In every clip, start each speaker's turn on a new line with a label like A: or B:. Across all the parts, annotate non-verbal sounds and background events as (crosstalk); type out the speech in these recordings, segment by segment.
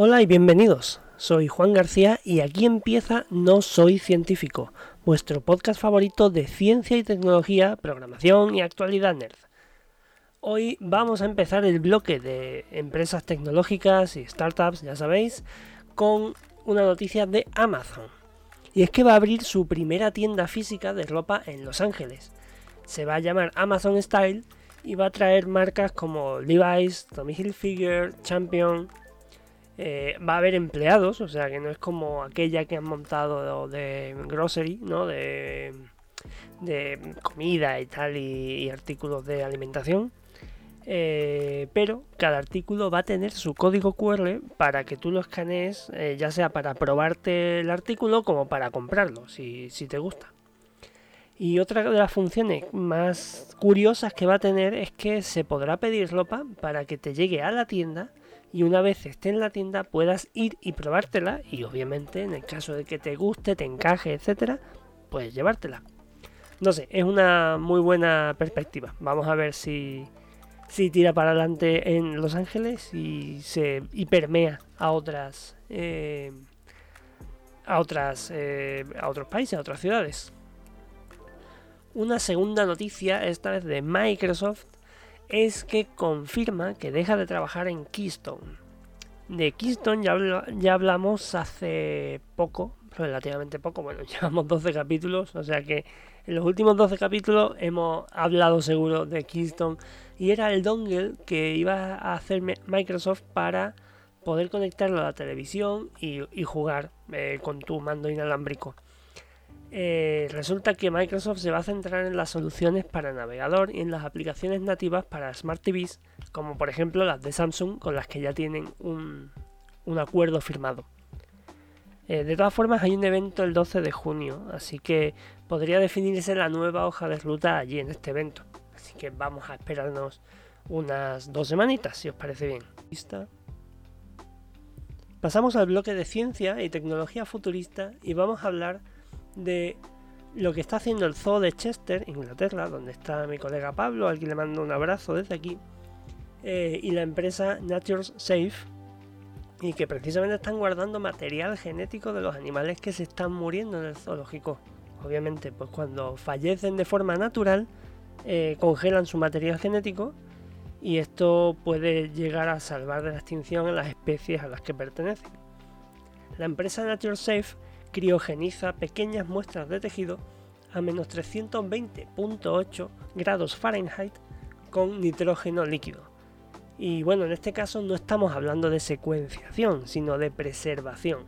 A: Hola y bienvenidos. Soy Juan García y aquí empieza No Soy Científico, vuestro podcast favorito de ciencia y tecnología, programación y actualidad nerd. Hoy vamos a empezar el bloque de empresas tecnológicas y startups, ya sabéis, con una noticia de Amazon. Y es que va a abrir su primera tienda física de ropa en Los Ángeles. Se va a llamar Amazon Style y va a traer marcas como Levi's, Tommy Hilfiger, Champion, eh, va a haber empleados, o sea que no es como aquella que han montado de grocery, ¿no? De, comida y tal y, artículos de alimentación. Eh, pero cada artículo va a tener su código QR para que tú lo escanees, eh, ya sea para probarte el artículo como para comprarlo, si, si te gusta. Y otra de las funciones más curiosas que va a tener es que se podrá pedir ropa para que te llegue a la tienda y una vez esté en la tienda puedas ir y probártela y obviamente en el caso de que te guste, te encaje, etcétera, puedes llevártela. No sé, es una muy buena perspectiva. Vamos a ver si, si tira para adelante en Los Ángeles y se hipermea a otras eh, a otras eh, a otros países, a otras ciudades. Una segunda noticia, esta vez de Microsoft, es que confirma que deja de trabajar en Keystone. De Keystone ya, hablamos hace poco, relativamente poco, bueno, (laughs) llevamos 12 capítulos, o sea que en los últimos 12 capítulos hemos hablado seguro de Keystone y era el dongle que iba a hacer Microsoft para poder conectarlo a la televisión y, jugar eh, con tu mando inalámbrico. Eh, resulta que Microsoft se va a centrar en las soluciones para navegador y en las aplicaciones nativas para Smart TVs, como por ejemplo las de Samsung con las que ya tienen un, acuerdo firmado. Eh, de todas formas hay un evento el 12 de junio, así que podría definirse la nueva hoja de ruta allí en este evento. Así que vamos a esperarnos unas dos semanitas, si os parece bien. Pasamos al bloque de ciencia y tecnología futurista y vamos a hablar de lo que está haciendo el zoo de Chester, Inglaterra, donde está mi colega Pablo, al que le mando un abrazo desde aquí, eh, y la empresa Nature's Safe, y que precisamente están guardando material genético de los animales que se están muriendo en el zoológico. Obviamente, pues cuando fallecen de forma natural, eh, congelan su material genético y esto puede llegar a salvar de la extinción a las especies a las que pertenecen. La empresa Nature's Safe criogeniza pequeñas muestras de tejido a menos 320.8 grados Fahrenheit con nitrógeno líquido. Y bueno, en este caso no estamos hablando de secuenciación, sino de preservación,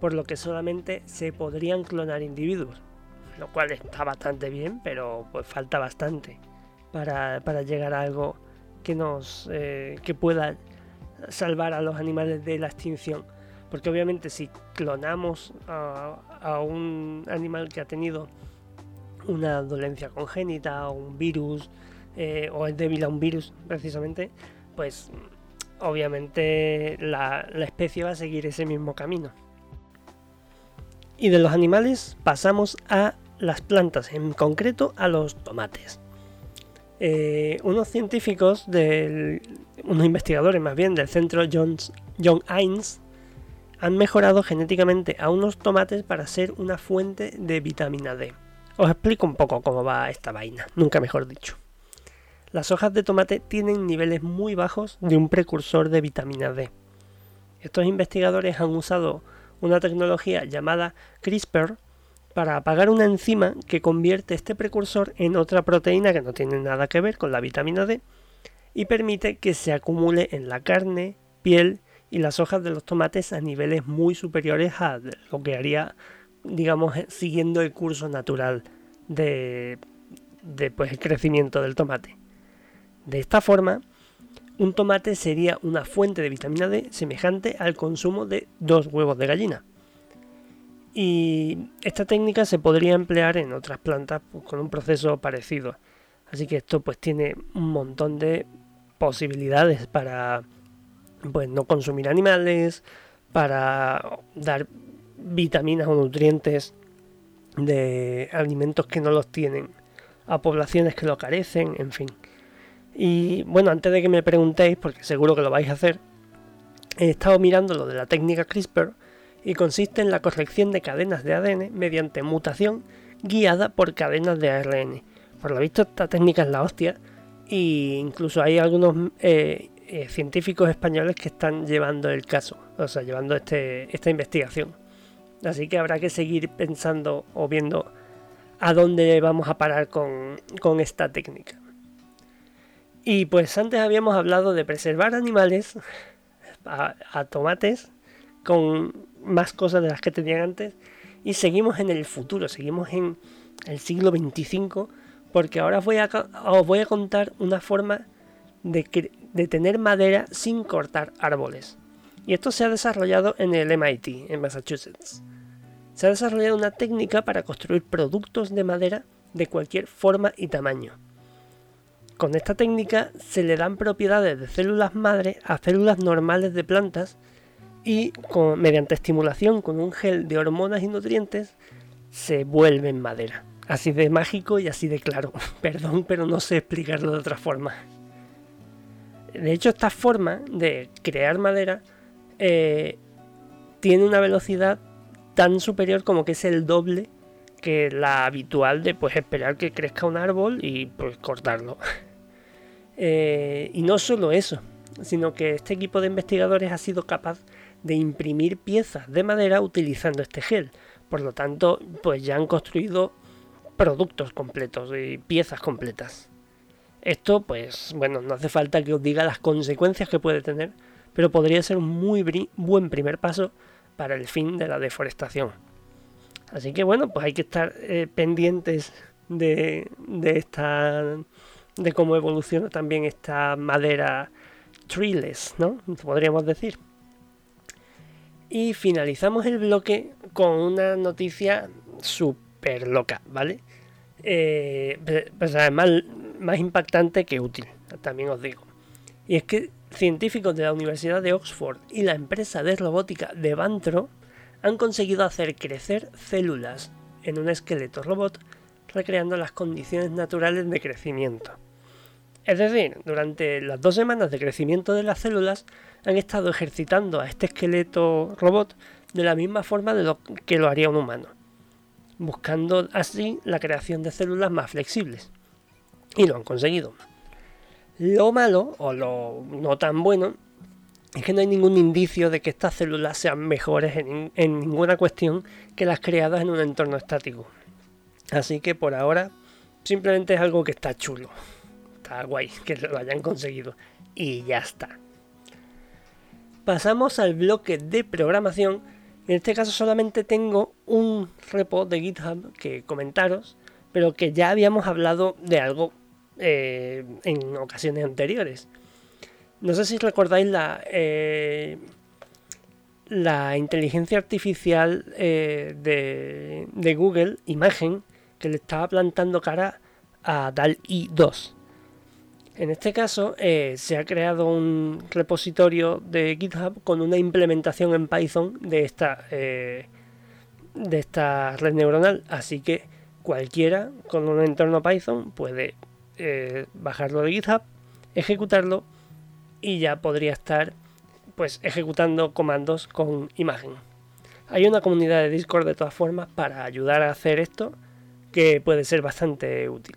A: por lo que solamente se podrían clonar individuos, lo cual está bastante bien, pero pues falta bastante para, llegar a algo que nos eh, que pueda salvar a los animales de la extinción. Porque obviamente si clonamos a, un animal que ha tenido una dolencia congénita o un virus eh, o es débil a un virus precisamente, pues obviamente la, especie va a seguir ese mismo camino. Y de los animales pasamos a las plantas, en concreto a los tomates. Eh, unos científicos, del, unos investigadores más bien del centro John Hines han mejorado genéticamente a unos tomates para ser una fuente de vitamina D. Os explico un poco cómo va esta vaina, nunca mejor dicho. Las hojas de tomate tienen niveles muy bajos de un precursor de vitamina D. Estos investigadores han usado una tecnología llamada CRISPR para apagar una enzima que convierte este precursor en otra proteína que no tiene nada que ver con la vitamina D y permite que se acumule en la carne, piel y las hojas de los tomates a niveles muy superiores a lo que haría, digamos, eh, siguiendo el curso natural de, pues, el crecimiento del tomate. De esta forma, un tomate sería una fuente de vitamina D semejante al consumo de dos huevos de gallina. Y esta técnica se podría emplear en otras plantas pues, con un proceso parecido. Así que esto pues tiene un montón de posibilidades para pues no consumir animales, para dar vitaminas o nutrientes de alimentos que no los tienen a poblaciones que lo carecen, en fin. Y bueno, antes de que me preguntéis, porque seguro que lo vais a hacer, he estado mirando lo de la técnica CRISPR y consiste en la corrección de cadenas de ADN mediante mutación guiada por cadenas de ARN. Por lo visto esta técnica es la hostia e incluso hay algunos eh, eh, científicos españoles que están llevando el caso, o sea, llevando este, esta investigación. Así que habrá que seguir pensando o viendo a dónde vamos a parar con, esta técnica. Y pues antes habíamos hablado de preservar animales a, tomates con más cosas de las que tenían antes y seguimos en el futuro, seguimos en el siglo 25 porque ahora os voy a, os voy a contar una forma de, de tener madera sin cortar árboles. Y esto se ha desarrollado en el MIT, en Massachusetts se ha desarrollado una técnica para construir productos de madera de cualquier forma y tamaño. Con esta técnica se le dan propiedades de células madre a células normales de plantas y mediante estimulación con un gel de hormonas y nutrientes se vuelven madera. Así de mágico y así de claro. (laughs) Perdón, pero no sé explicarlo de otra forma. De hecho, esta forma de crear madera eh, tiene una velocidad tan superior como que es el doble que la habitual de pues esperar que crezca un árbol y pues cortarlo. (laughs) Eh, y no solo eso, sino que este equipo de investigadores ha sido capaz de imprimir piezas de madera utilizando este gel. Por lo tanto, pues ya han construido productos completos y piezas completas. Esto, pues, bueno, no hace falta que os diga las consecuencias que puede tener, pero podría ser un muy buen primer paso para el fin de la deforestación. Así que bueno, pues hay que estar eh, pendientes de, esta de cómo evoluciona también esta madera treeless, ¿no? Podríamos decir. Y finalizamos el bloque con una noticia súper loca, ¿vale? Eh, pues además más impactante que útil, también os digo. Y es que científicos de la Universidad de Oxford y la empresa de robótica de Vantro han conseguido hacer crecer células en un esqueleto robot recreando las condiciones naturales de crecimiento. Es decir, durante las dos semanas de crecimiento de las células han estado ejercitando a este esqueleto robot de la misma forma de lo que lo haría un humano, buscando así la creación de células más flexibles. Y lo han conseguido. Lo malo, o lo no tan bueno, es que no hay ningún indicio de que estas células sean mejores en, ninguna cuestión que las creadas en un entorno estático. Así que por ahora simplemente es algo que está chulo. Está guay que lo hayan conseguido. Y ya está. Pasamos al bloque de programación. En este caso solamente tengo un repo de GitHub que comentaros, pero que ya habíamos hablado de algo eh, en ocasiones anteriores. No sé si recordáis la, eh, la inteligencia artificial eh, de, Google, Imagen, que le estaba plantando cara a DAL-I 2. En este caso se ha creado un repositorio de GitHub con una implementación en Python de esta, de esta red neuronal. Así que cualquiera con un entorno Python puede eh, bajarlo de GitHub, ejecutarlo y ya podría estar pues ejecutando comandos con imagen. Hay una comunidad de Discord de todas formas para ayudar a hacer esto que puede ser bastante útil.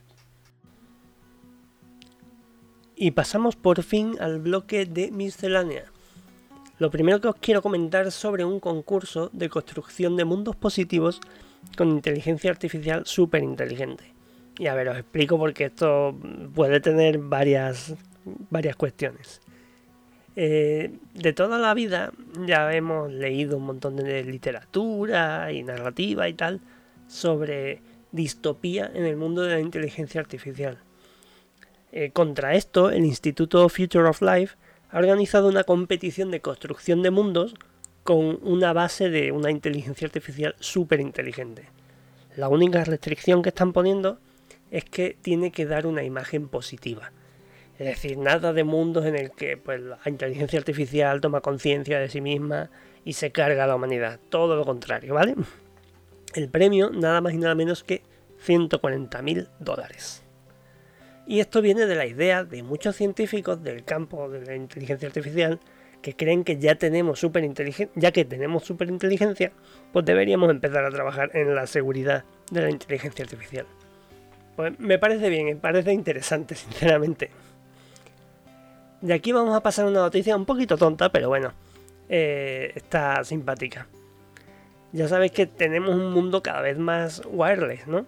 A: Y pasamos por fin al bloque de miscelánea. Lo primero que os quiero comentar sobre un concurso de construcción de mundos positivos con inteligencia artificial súper inteligente. Y a ver, os explico porque esto puede tener varias, varias cuestiones. Eh, de toda la vida ya hemos leído un montón de literatura y narrativa y tal sobre distopía en el mundo de la inteligencia artificial. Eh, contra esto, el Instituto Future of Life ha organizado una competición de construcción de mundos con una base de una inteligencia artificial súper inteligente. La única restricción que están poniendo es que tiene que dar una imagen positiva. Es decir, nada de mundos en el que pues, la inteligencia artificial toma conciencia de sí misma y se carga a la humanidad. Todo lo contrario, ¿vale? El premio nada más y nada menos que 140 mil dólares. Y esto viene de la idea de muchos científicos del campo de la inteligencia artificial que creen que ya tenemos superinteligencia, ya que tenemos superinteligencia, pues deberíamos empezar a trabajar en la seguridad de la inteligencia artificial. Pues me parece bien, me parece interesante, (laughs) sinceramente. De aquí vamos a pasar una noticia un poquito tonta, pero bueno, eh, está simpática. Ya sabéis que tenemos un mundo cada vez más wireless, ¿no?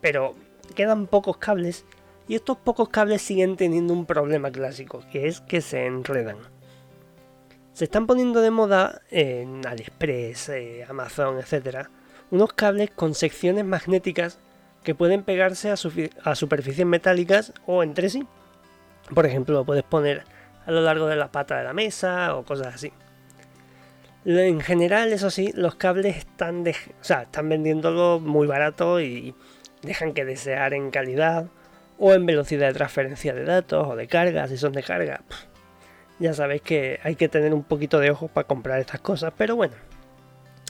A: Pero quedan pocos cables y estos pocos cables siguen teniendo un problema clásico, que es que se enredan. Se están poniendo de moda en AliExpress, eh, Amazon, etc. unos cables con secciones magnéticas que pueden pegarse a, superficies metálicas o entre sí. Por ejemplo, lo puedes poner a lo largo de la pata de la mesa o cosas así. En general, eso sí, los cables están, de, o sea, están vendiéndolo muy barato y dejan que desear en calidad o en velocidad de transferencia de datos o de carga, si son de carga. Ya sabéis que hay que tener un poquito de ojo para comprar estas cosas, pero bueno,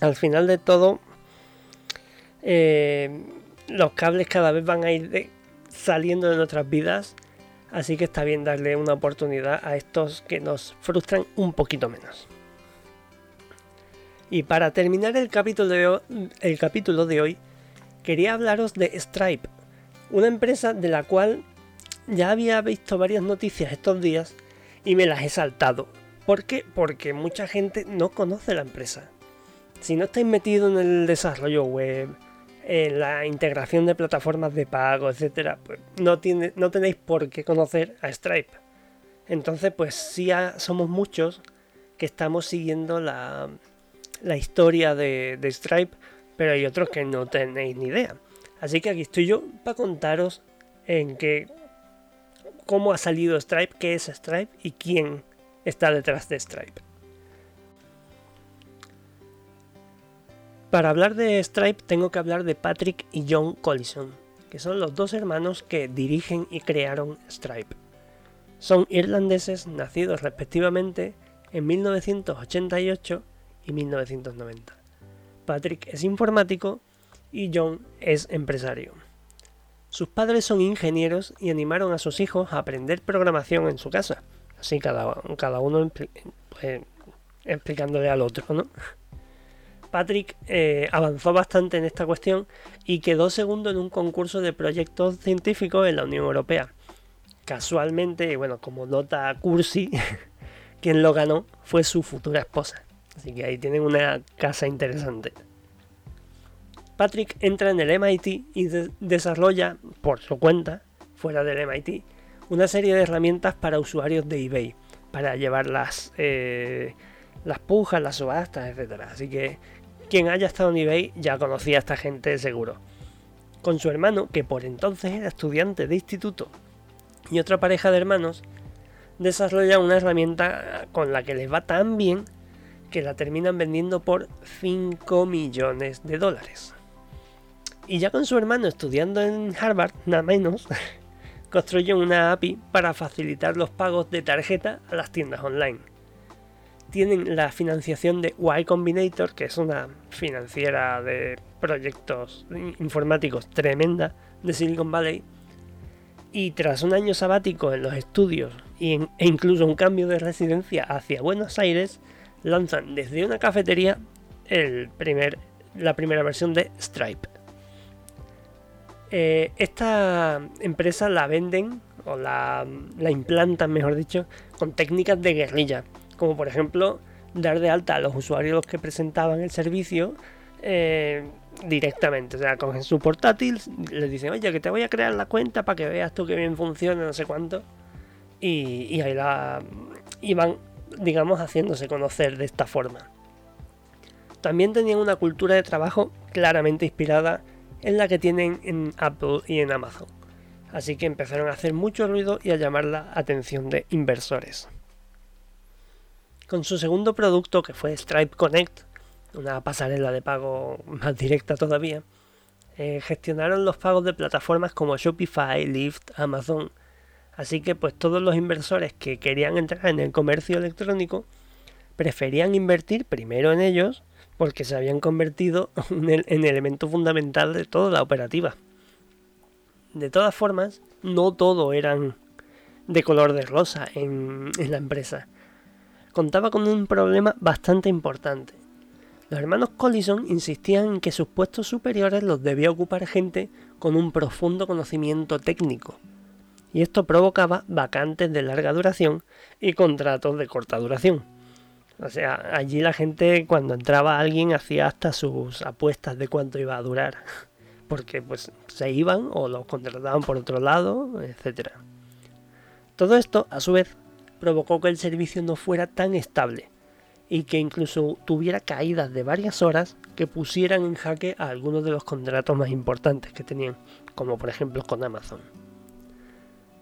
A: al final de todo, eh, los cables cada vez van a ir saliendo de nuestras vidas, así que está bien darle una oportunidad a estos que nos frustran un poquito menos. Y para terminar el capítulo de hoy, el capítulo de hoy quería hablaros de Stripe, una empresa de la cual ya había visto varias noticias estos días y me las he saltado. ¿Por qué? Porque mucha gente no conoce la empresa. Si no estáis metidos en el desarrollo web, en la integración de plataformas de pago, etc., pues no, tenéis por qué conocer a Stripe. Entonces, pues sí somos muchos que estamos siguiendo la, historia de, Stripe, pero hay otros que no tenéis ni idea. Así que aquí estoy yo para contaros en qué, cómo ha salido Stripe, qué es Stripe y quién está detrás de Stripe. Para hablar de Stripe tengo que hablar de Patrick y John Collison, que son los dos hermanos que dirigen y crearon Stripe. Son irlandeses nacidos respectivamente en 1988 y 1990. Patrick es informático y John es empresario. Sus padres son ingenieros y animaron a sus hijos a aprender programación en su casa. Así cada, uno pues, explicándole al otro, ¿no? Patrick eh, avanzó bastante en esta cuestión y quedó segundo en un concurso de proyectos científicos en la Unión Europea. Casualmente, bueno, como nota cursi, (laughs) quien lo ganó fue su futura esposa. Así que ahí tienen una casa interesante. Patrick entra en el MIT y desarrolla por su cuenta, fuera del MIT, una serie de herramientas para usuarios de eBay, para llevar las, eh, las pujas, las subastas, etc. Así que quien haya estado en eBay ya conocía a esta gente seguro. Con su hermano, que por entonces era estudiante de instituto, y otra pareja de hermanos, desarrolla una herramienta con la que les va tan bien que la terminan vendiendo por 5 millones de dólares. Y ya con su hermano estudiando en Harvard, nada menos, (laughs) construyen una API para facilitar los pagos de tarjeta a las tiendas online. Tienen la financiación de Y Combinator, que es una financiera de proyectos informáticos tremenda de Silicon Valley. Y tras un año sabático en los estudios e incluso un cambio de residencia hacia Buenos Aires, lanzan desde una cafetería el primer, la primera versión de Stripe. Eh, esta empresa la venden o la, implantan, mejor dicho, con técnicas de guerrilla, como por ejemplo dar de alta a los usuarios que presentaban el servicio eh, directamente, o sea, cogen su portátil, les dicen, oye, que te voy a crear la cuenta para que veas tú que bien funciona, no sé cuánto, y, ahí la van digamos, haciéndose conocer de esta forma. También tenían una cultura de trabajo claramente inspirada en la que tienen en Apple y en Amazon. Así que empezaron a hacer mucho ruido y a llamar la atención de inversores. Con su segundo producto, que fue Stripe Connect, una pasarela de pago más directa todavía, eh, gestionaron los pagos de plataformas como Shopify, Lyft, Amazon Así que pues todos los inversores que querían entrar en el comercio electrónico preferían invertir primero en ellos porque se habían convertido (laughs) en elemento fundamental de toda la operativa. De todas formas, no todo eran de color de rosa en, la empresa. Contaba con un problema bastante importante. Los hermanos Collison insistían en que sus puestos superiores los debía ocupar gente con un profundo conocimiento técnico, y esto provocaba vacantes de larga duración y contratos de corta duración. O sea, allí la gente cuando entraba alguien hacía hasta sus apuestas de cuánto iba a durar, porque pues se iban o los contrataban por otro lado, etc. Todo esto, a su vez, provocó que el servicio no fuera tan estable y que incluso tuviera caídas de varias horas que pusieran en jaque a algunos de los contratos más importantes que tenían, como por ejemplo con Amazon.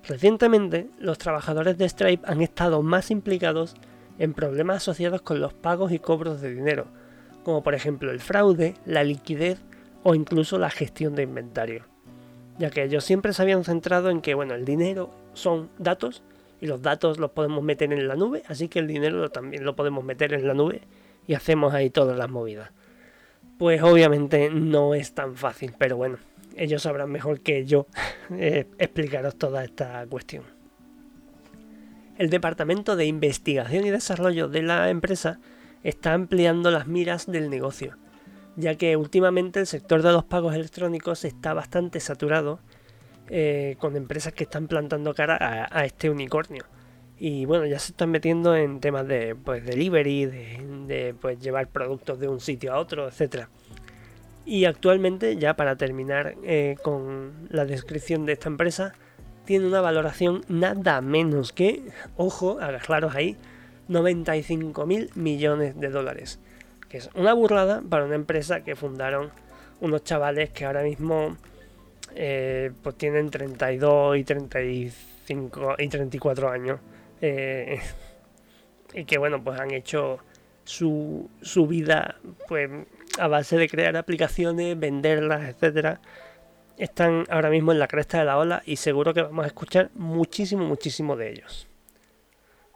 A: Recientemente, los trabajadores de Stripe han estado más implicados en problemas asociados con los pagos y cobros de dinero, como por ejemplo el fraude, la liquidez o incluso la gestión de inventario, ya que ellos siempre se habían centrado en que bueno, el dinero son datos y los datos los podemos meter en la nube, así que el dinero también lo podemos meter en la nube y hacemos ahí todas las movidas. Pues obviamente no es tan fácil, pero bueno, ellos sabrán mejor que yo (laughs) eh, explicaros toda esta cuestión el Departamento de Investigación y Desarrollo de la empresa está ampliando las miras del negocio, ya que últimamente el sector de los pagos electrónicos está bastante saturado eh, con empresas que están plantando cara a, este unicornio. Y bueno, ya se están metiendo en temas de pues, delivery, de, pues, llevar productos de un sitio a otro, etc. Y actualmente, ya para terminar eh, con la descripción de esta empresa, tiene una valoración nada menos que, ojo, agarraros ahí, 95 mil millones de dólares. Que es una burrada para una empresa que fundaron unos chavales que ahora mismo eh, pues tienen 32 y 35 y 34 años. Eh, (laughs) y que bueno, pues han hecho su, su vida pues a base de crear aplicaciones, venderlas, etcétera están ahora mismo en la cresta de la ola y seguro que vamos a escuchar muchísimo, muchísimo de ellos.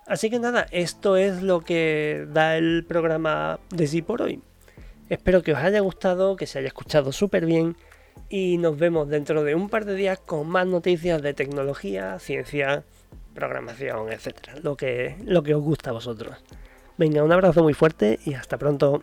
A: Así que nada, esto es lo que da el programa de sí por hoy. Espero que os haya gustado, que se haya escuchado súper bien y nos vemos dentro de un par de días con más noticias de tecnología, ciencia, programación, etcétera, lo que, lo que os gusta a vosotros. Venga, un abrazo muy fuerte y hasta pronto.